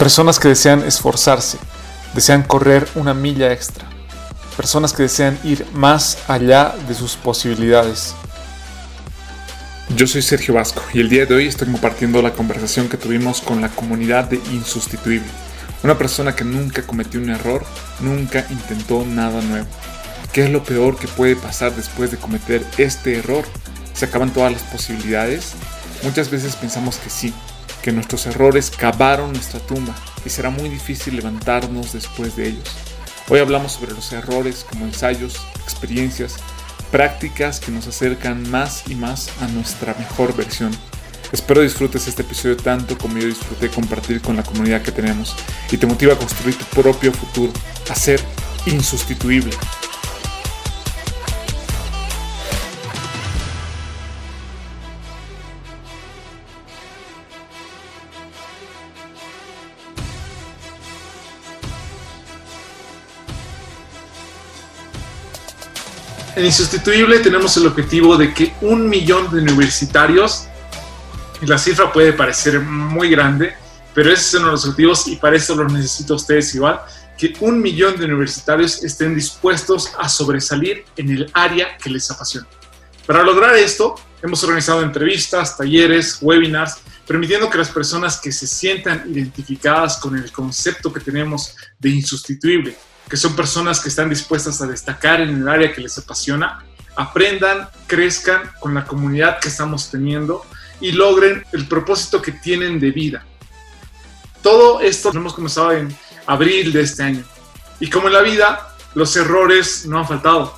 Personas que desean esforzarse, desean correr una milla extra. Personas que desean ir más allá de sus posibilidades. Yo soy Sergio Vasco y el día de hoy estoy compartiendo la conversación que tuvimos con la comunidad de Insustituible. Una persona que nunca cometió un error, nunca intentó nada nuevo ¿Qué es lo peor que puede pasar después de cometer este error? ¿Se acaban todas las posibilidades? Muchas veces pensamos que sí, que nuestros errores cavaron nuestra tumba y será muy difícil levantarnos después de ellos. Hoy hablamos sobre los errores como ensayos, experiencias, prácticas que nos acercan más y más a nuestra mejor versión. Espero disfrutes este episodio tanto como yo disfruté compartir con la comunidad que tenemos y te motiva a construir tu propio futuro, a ser insustituible. En Insustituible tenemos el objetivo de que un millón de universitarios, y la cifra puede parecer muy grande, pero ese es uno de los objetivos y para eso los necesito a ustedes igual, que un millón de universitarios estén dispuestos a sobresalir en el área que les apasiona. Para lograr esto, hemos organizado entrevistas, talleres, webinars, permitiendo que las personas que se sientan identificadas con el concepto que tenemos de insustituible, que son personas que están dispuestas a destacar en el área que les apasiona, aprendan, crezcan con la comunidad que estamos teniendo y logren el propósito que tienen de vida. Todo esto lo hemos comenzado en abril de este año. Y como en la vida, los errores no han faltado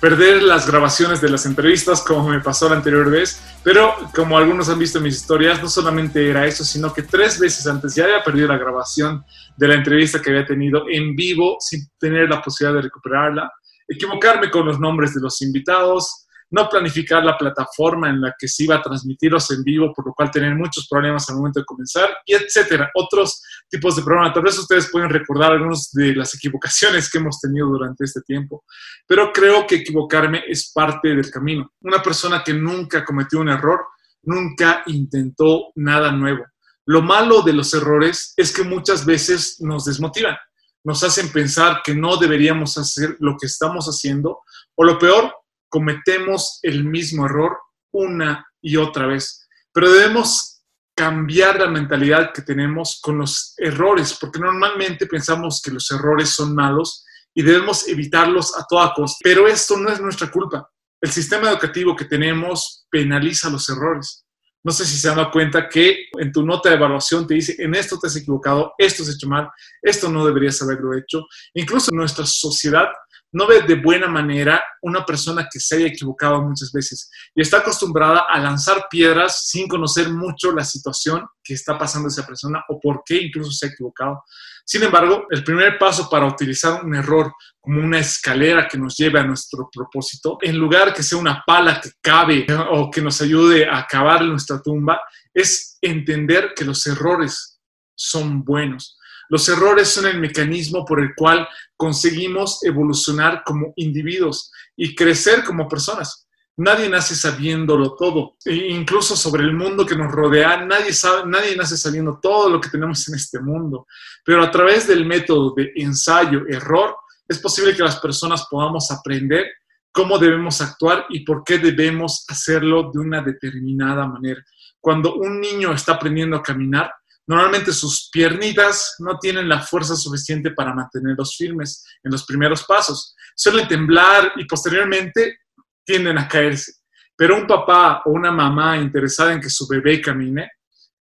perder las grabaciones de las entrevistas como me pasó la anterior vez, pero como algunos han visto en mis historias, no solamente era eso, sino que tres veces antes ya había perdido la grabación de la entrevista que había tenido en vivo sin tener la posibilidad de recuperarla, equivocarme con los nombres de los invitados, no planificar la plataforma en la que se iba a transmitirlos en vivo, por lo cual tener muchos problemas al momento de comenzar, y etcétera. Otros tipos de problemas. Tal vez ustedes pueden recordar algunas de las equivocaciones que hemos tenido durante este tiempo, pero creo que equivocarme es parte del camino. Una persona que nunca cometió un error, nunca intentó nada nuevo. Lo malo de los errores es que muchas veces nos desmotivan, nos hacen pensar que no deberíamos hacer lo que estamos haciendo, o lo peor, cometemos el mismo error una y otra vez. Pero debemos cambiar la mentalidad que tenemos con los errores, porque normalmente pensamos que los errores son malos y debemos evitarlos a toda costa. Pero esto no es nuestra culpa. El sistema educativo que tenemos penaliza los errores. No sé si se han dado cuenta que en tu nota de evaluación te dice, en esto te has equivocado, esto has hecho mal, esto no deberías haberlo hecho. Incluso nuestra sociedad no ve de buena manera una persona que se haya equivocado muchas veces y está acostumbrada a lanzar piedras sin conocer mucho la situación que está pasando esa persona o por qué incluso se ha equivocado. Sin embargo, el primer paso para utilizar un error como una escalera que nos lleve a nuestro propósito, en lugar que sea una pala que cabe o que nos ayude a acabar nuestra tumba, es entender que los errores son buenos los errores son el mecanismo por el cual conseguimos evolucionar como individuos y crecer como personas. Nadie nace sabiéndolo todo. E incluso sobre el mundo que nos rodea, nadie, sabe, nadie nace sabiendo todo lo que tenemos en este mundo. Pero a través del método de ensayo-error, es posible que las personas podamos aprender cómo debemos actuar y por qué debemos hacerlo de una determinada manera. Cuando un niño está aprendiendo a caminar, Normalmente sus piernitas no tienen la fuerza suficiente para mantenerlos firmes en los primeros pasos. Suelen temblar y posteriormente tienden a caerse. Pero un papá o una mamá interesada en que su bebé camine,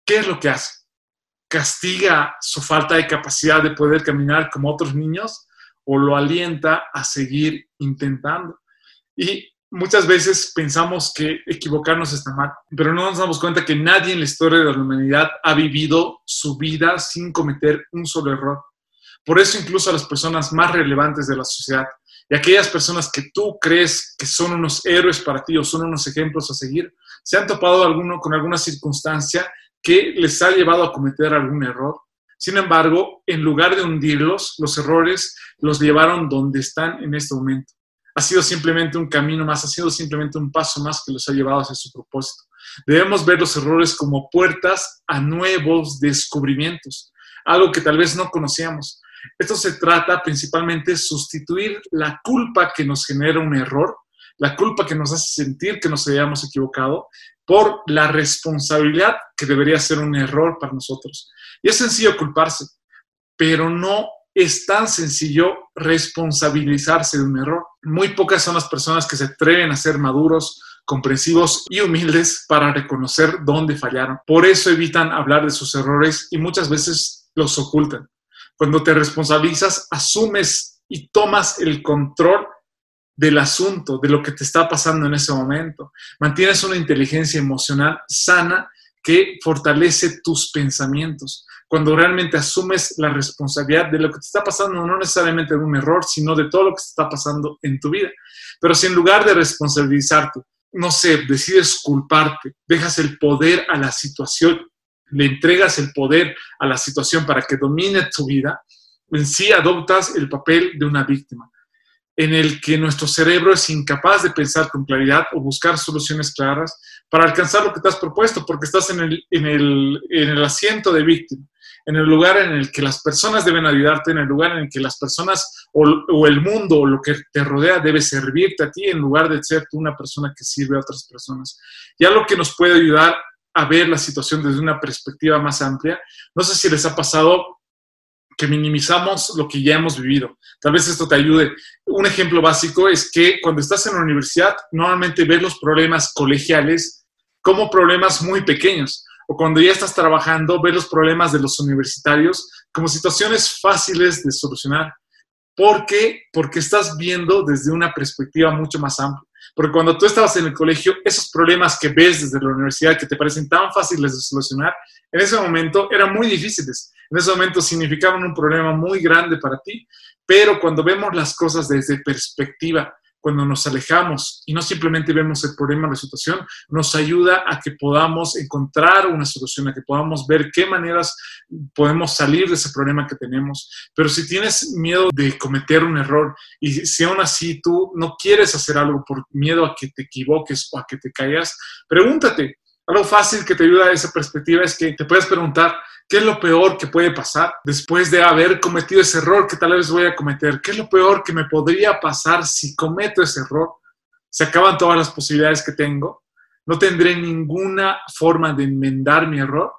¿qué es lo que hace? ¿Castiga su falta de capacidad de poder caminar como otros niños o lo alienta a seguir intentando? Y Muchas veces pensamos que equivocarnos está mal, pero no nos damos cuenta que nadie en la historia de la humanidad ha vivido su vida sin cometer un solo error. Por eso incluso a las personas más relevantes de la sociedad y aquellas personas que tú crees que son unos héroes para ti o son unos ejemplos a seguir, se han topado alguno con alguna circunstancia que les ha llevado a cometer algún error. Sin embargo, en lugar de hundirlos, los errores los llevaron donde están en este momento ha sido simplemente un camino más, ha sido simplemente un paso más que los ha llevado hacia su propósito. Debemos ver los errores como puertas a nuevos descubrimientos, algo que tal vez no conocíamos. Esto se trata principalmente de sustituir la culpa que nos genera un error, la culpa que nos hace sentir que nos hayamos equivocado, por la responsabilidad que debería ser un error para nosotros. Y es sencillo culparse, pero no es tan sencillo responsabilizarse de un error. Muy pocas son las personas que se atreven a ser maduros, comprensivos y humildes para reconocer dónde fallaron. Por eso evitan hablar de sus errores y muchas veces los ocultan. Cuando te responsabilizas, asumes y tomas el control del asunto, de lo que te está pasando en ese momento. Mantienes una inteligencia emocional sana que fortalece tus pensamientos cuando realmente asumes la responsabilidad de lo que te está pasando, no necesariamente de un error, sino de todo lo que te está pasando en tu vida. Pero si en lugar de responsabilizarte, no sé, decides culparte, dejas el poder a la situación, le entregas el poder a la situación para que domine tu vida, en sí adoptas el papel de una víctima, en el que nuestro cerebro es incapaz de pensar con claridad o buscar soluciones claras para alcanzar lo que te has propuesto, porque estás en el, en el, en el asiento de víctima en el lugar en el que las personas deben ayudarte, en el lugar en el que las personas o, el mundo o lo que te rodea debe servirte a ti en lugar de ser tú una persona que sirve a otras personas. Y algo que nos puede ayudar a ver la situación desde una perspectiva más amplia, no sé si les ha pasado que minimizamos lo que ya hemos vivido. Tal vez esto te ayude. Un ejemplo básico es que cuando estás en la universidad, normalmente ves los problemas colegiales como problemas muy pequeños o cuando ya estás trabajando, ver los problemas de los universitarios como situaciones fáciles de solucionar. ¿Por qué? Porque estás viendo desde una perspectiva mucho más amplia. Porque cuando tú estabas en el colegio, esos problemas que ves desde la universidad que te parecen tan fáciles de solucionar, en ese momento eran muy difíciles. En ese momento significaban un problema muy grande para ti. Pero cuando vemos las cosas desde perspectiva cuando nos alejamos y no simplemente vemos el problema, la situación, nos ayuda a que podamos encontrar una solución, a que podamos ver qué maneras podemos salir de ese problema que tenemos. Pero si tienes miedo de cometer un error y si aún así tú no quieres hacer algo por miedo a que te equivoques o a que te caigas, pregúntate. Algo fácil que te ayuda a esa perspectiva es que te puedes preguntar, ¿Qué es lo peor que puede pasar después de haber cometido ese error que tal vez voy a cometer? ¿Qué es lo peor que me podría pasar si cometo ese error? Se acaban todas las posibilidades que tengo. No tendré ninguna forma de enmendar mi error.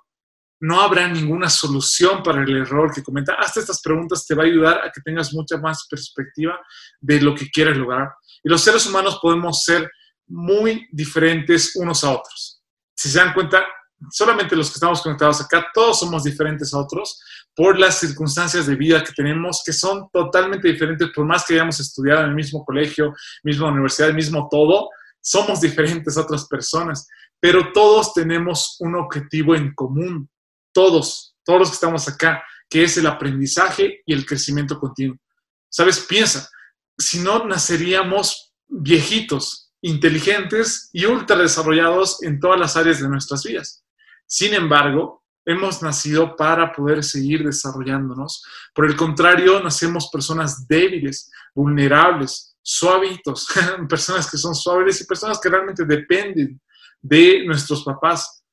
No habrá ninguna solución para el error que cometa. Hasta estas preguntas te va a ayudar a que tengas mucha más perspectiva de lo que quieres lograr. Y los seres humanos podemos ser muy diferentes unos a otros. Si se dan cuenta, solamente los que estamos conectados acá, todos somos diferentes a otros por las circunstancias de vida que tenemos, que son totalmente diferentes, por más que hayamos estudiado en el mismo colegio, misma universidad, mismo todo, somos diferentes a otras personas, pero todos tenemos un objetivo en común, todos, todos los que estamos acá, que es el aprendizaje y el crecimiento continuo. ¿Sabes? Piensa, si no naceríamos viejitos, inteligentes y ultra desarrollados en todas las áreas de nuestras vidas. Sin embargo, hemos nacido para poder seguir desarrollándonos. Por el contrario, nacemos personas débiles, vulnerables, suavitos, personas que son suaves y personas que realmente dependen de nuestros papás.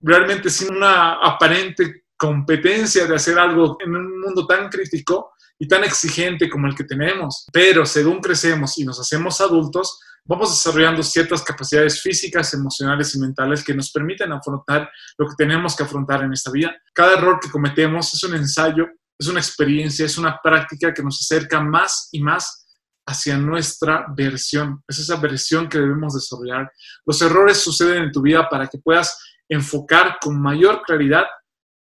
Realmente sin una aparente competencia de hacer algo en un mundo tan crítico y tan exigente como el que tenemos. Pero según crecemos y nos hacemos adultos, vamos desarrollando ciertas capacidades físicas, emocionales y mentales que nos permiten afrontar lo que tenemos que afrontar en esta vida. Cada error que cometemos es un ensayo, es una experiencia, es una práctica que nos acerca más y más hacia nuestra versión. Es esa versión que debemos desarrollar. Los errores suceden en tu vida para que puedas enfocar con mayor claridad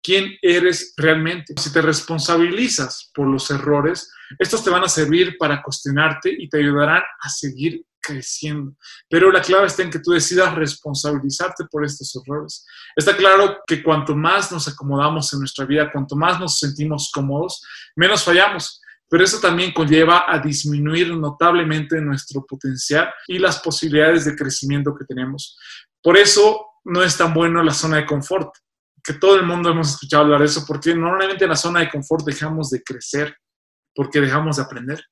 quién eres realmente. Si te responsabilizas por los errores, estos te van a servir para cuestionarte y te ayudarán a seguir creciendo. Pero la clave está en que tú decidas responsabilizarte por estos errores. Está claro que cuanto más nos acomodamos en nuestra vida, cuanto más nos sentimos cómodos, menos fallamos. Pero eso también conlleva a disminuir notablemente nuestro potencial y las posibilidades de crecimiento que tenemos. Por eso no es tan bueno la zona de confort, que todo el mundo hemos escuchado hablar de eso, porque normalmente en la zona de confort dejamos de crecer, porque dejamos de aprender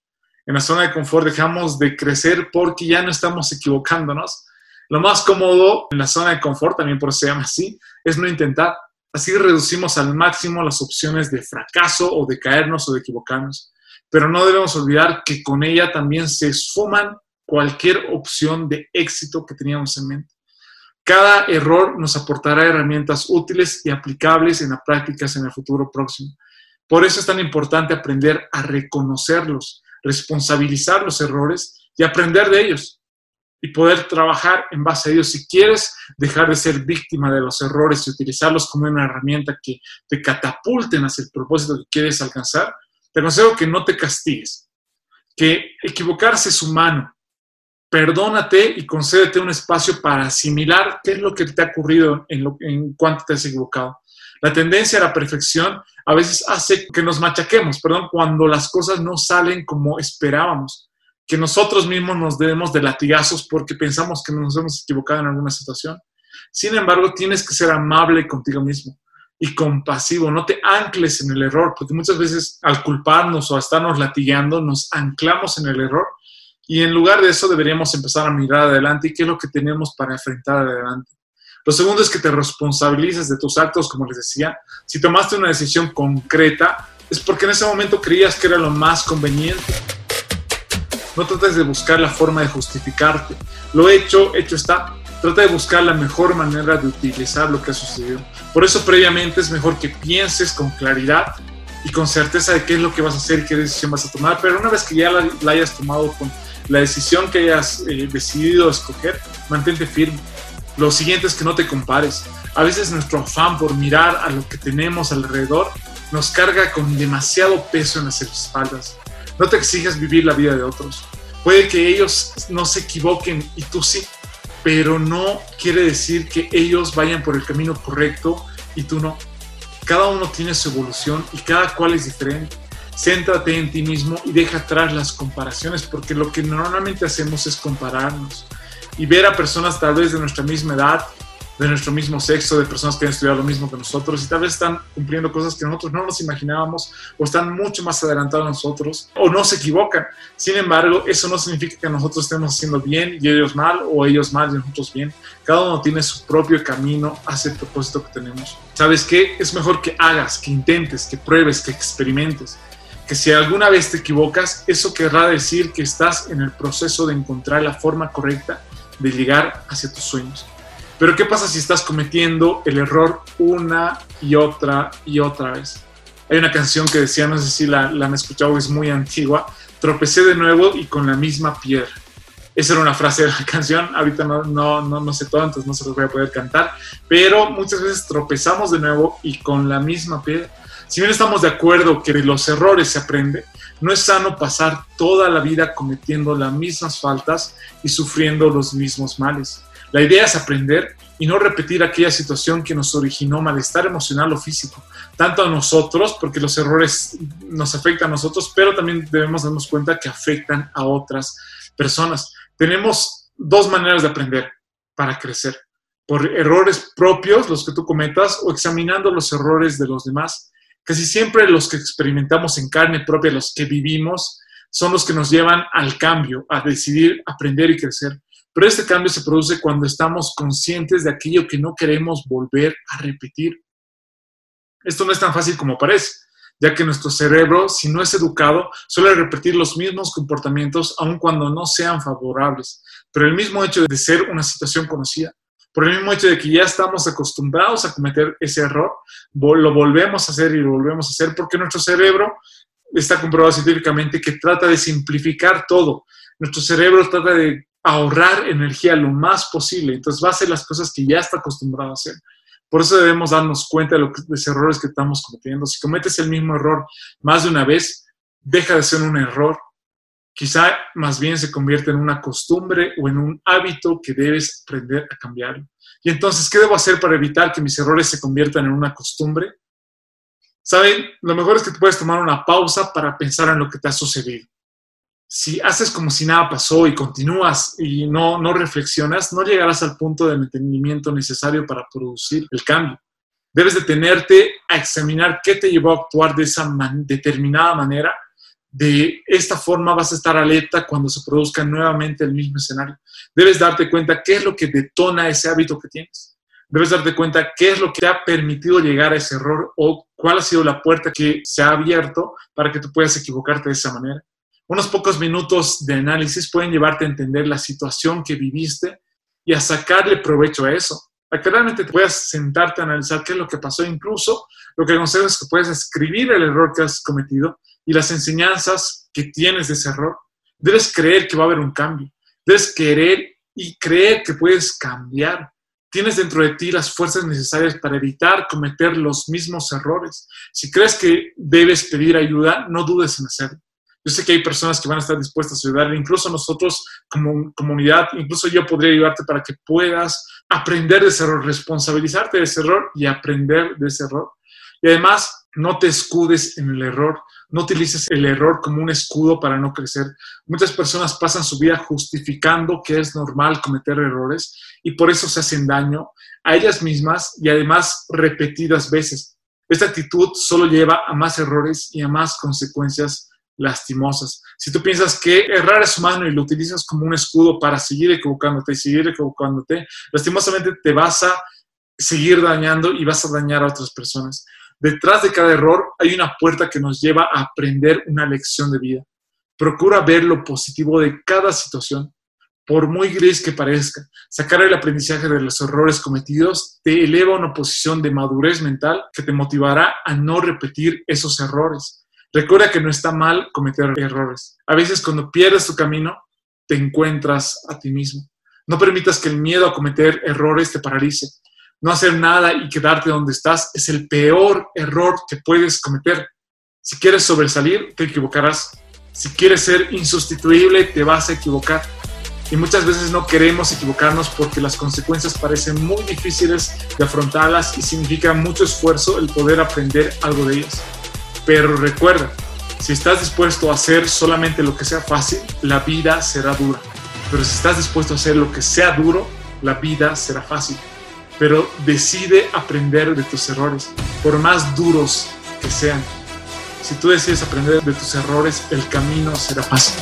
en la zona de confort dejamos de crecer porque ya no estamos equivocándonos. Lo más cómodo en la zona de confort, también por eso se llama así, es no intentar. Así reducimos al máximo las opciones de fracaso o de caernos o de equivocarnos. Pero no debemos olvidar que con ella también se esfuman cualquier opción de éxito que teníamos en mente. Cada error nos aportará herramientas útiles y aplicables en las prácticas en el futuro próximo. Por eso es tan importante aprender a reconocerlos, responsabilizar los errores y aprender de ellos y poder trabajar en base a ellos. Si quieres dejar de ser víctima de los errores y utilizarlos como una herramienta que te catapulten hacia el propósito que quieres alcanzar, te aconsejo que no te castigues, que equivocarse es humano. Perdónate y concédete un espacio para asimilar qué es lo que te ha ocurrido en, lo, en cuanto te has equivocado. La tendencia a la perfección a veces hace que nos machaquemos, perdón, cuando las cosas no salen como esperábamos, que nosotros mismos nos debemos de latigazos porque pensamos que nos hemos equivocado en alguna situación. Sin embargo, tienes que ser amable contigo mismo y compasivo, no te ancles en el error, porque muchas veces al culparnos o a estarnos latigando nos anclamos en el error y en lugar de eso deberíamos empezar a mirar adelante y qué es lo que tenemos para enfrentar adelante. Lo segundo es que te responsabilices de tus actos, como les decía. Si tomaste una decisión concreta, es porque en ese momento creías que era lo más conveniente. No trates de buscar la forma de justificarte. Lo hecho, hecho está. Trata de buscar la mejor manera de utilizar lo que ha sucedido. Por eso previamente es mejor que pienses con claridad y con certeza de qué es lo que vas a hacer y qué decisión vas a tomar. Pero una vez que ya la, hayas tomado con la decisión que hayas eh, decidido escoger, mantente firme lo siguiente es que no te compares. A veces nuestro afán por mirar a lo que tenemos alrededor nos carga con demasiado peso en las espaldas. No te exiges vivir la vida de otros. Puede que ellos no se equivoquen y tú sí, pero no quiere decir que ellos vayan por el camino correcto y tú no. Cada uno tiene su evolución y cada cual es diferente. Céntrate en ti mismo y deja atrás las comparaciones porque lo que normalmente hacemos es compararnos y ver a personas tal vez de nuestra misma edad, de nuestro mismo sexo, de personas que han estudiado lo mismo que nosotros y tal vez están cumpliendo cosas que nosotros no nos imaginábamos o están mucho más adelantados a nosotros o no se equivocan. Sin embargo, eso no significa que nosotros estemos haciendo bien y ellos mal o ellos mal y nosotros bien. Cada uno tiene su propio camino hacia el propósito que tenemos. ¿Sabes qué? Es mejor que hagas, que intentes, que pruebes, que experimentes. Que si alguna vez te equivocas, eso querrá decir que estás en el proceso de encontrar la forma correcta de llegar hacia tus sueños. Pero ¿qué pasa si estás cometiendo el error una y otra y otra vez? Hay una canción que decía, no sé si la, la han escuchado, es muy antigua, tropecé de nuevo y con la misma piedra. Esa era una frase de la canción, ahorita no, no, no, no sé todo, entonces no se los voy a poder cantar, pero muchas veces tropezamos de nuevo y con la misma piedra. Si bien estamos de acuerdo que de los errores se aprende, no es sano pasar toda la vida cometiendo las mismas faltas y sufriendo los mismos males. La idea es aprender y no repetir aquella situación que nos originó malestar emocional o físico, tanto a nosotros, porque los errores nos afectan a nosotros, pero también debemos darnos cuenta que afectan a otras personas. Tenemos dos maneras de aprender para crecer, por errores propios, los que tú cometas, o examinando los errores de los demás Casi siempre los que experimentamos en carne propia, los que vivimos, son los que nos llevan al cambio, a decidir aprender y crecer. Pero este cambio se produce cuando estamos conscientes de aquello que no queremos volver a repetir. Esto no es tan fácil como parece, ya que nuestro cerebro, si no es educado, suele repetir los mismos comportamientos aun cuando no sean favorables. Pero el mismo hecho de ser una situación conocida por el mismo hecho de que ya estamos acostumbrados a cometer ese error, lo volvemos a hacer y lo volvemos a hacer porque nuestro cerebro está comprobado científicamente que trata de simplificar todo. Nuestro cerebro trata de ahorrar energía lo más posible, entonces va a hacer las cosas que ya está acostumbrado a hacer. Por eso debemos darnos cuenta de los errores que estamos cometiendo. Si cometes el mismo error más de una vez, deja de ser un error Quizá más bien se convierte en una costumbre o en un hábito que debes aprender a cambiar. Y entonces, ¿qué debo hacer para evitar que mis errores se conviertan en una costumbre? Saben, lo mejor es que te puedes tomar una pausa para pensar en lo que te ha sucedido. Si haces como si nada pasó y continúas y no, no reflexionas, no llegarás al punto de entendimiento necesario para producir el cambio. Debes detenerte a examinar qué te llevó a actuar de esa determinada manera de esta forma vas a estar alerta cuando se produzca nuevamente el mismo escenario. Debes darte cuenta qué es lo que detona ese hábito que tienes. Debes darte cuenta qué es lo que te ha permitido llegar a ese error o cuál ha sido la puerta que se ha abierto para que tú puedas equivocarte de esa manera. Unos pocos minutos de análisis pueden llevarte a entender la situación que viviste y a sacarle provecho a eso. Para que realmente te puedas sentarte a analizar qué es lo que pasó. Incluso lo que aconsejo es que puedes escribir el error que has cometido y las enseñanzas que tienes de ese error. Debes creer que va a haber un cambio. Debes querer y creer que puedes cambiar. Tienes dentro de ti las fuerzas necesarias para evitar cometer los mismos errores. Si crees que debes pedir ayuda, no dudes en hacerlo. Yo sé que hay personas que van a estar dispuestas a ayudar, incluso nosotros como comunidad, incluso yo podría ayudarte para que puedas aprender de ese error, responsabilizarte de ese error y aprender de ese error. Y además, no te escudes en el error. No utilices el error como un escudo para no crecer. Muchas personas pasan su vida justificando que es normal cometer errores y por eso se hacen daño a ellas mismas y además repetidas veces. Esta actitud solo lleva a más errores y a más consecuencias lastimosas. Si tú piensas que errar es humano y lo utilizas como un escudo para seguir equivocándote y seguir equivocándote, lastimosamente te vas a seguir dañando y vas a dañar a otras personas. Detrás de cada error hay una puerta que nos lleva a aprender una lección de vida. Procura ver lo positivo de cada situación, por muy gris que parezca. Sacar el aprendizaje de los errores cometidos te eleva a una posición de madurez mental que te motivará a no repetir esos errores. Recuerda que no está mal cometer errores. A veces cuando pierdes tu camino, te encuentras a ti mismo. No permitas que el miedo a cometer errores te paralice no hacer nada y quedarte donde estás es el peor error que puedes cometer. Si quieres sobresalir, te equivocarás. Si quieres ser insustituible, te vas a equivocar. Y muchas veces no queremos equivocarnos porque las consecuencias parecen muy difíciles de afrontarlas y significa mucho esfuerzo el poder aprender algo de ellas. Pero recuerda, si estás dispuesto a hacer solamente lo que sea fácil, la vida será dura. Pero si estás dispuesto a hacer lo que sea duro, la vida será fácil pero decide aprender de tus errores, por más duros que sean. Si tú decides aprender de tus errores, el camino será fácil.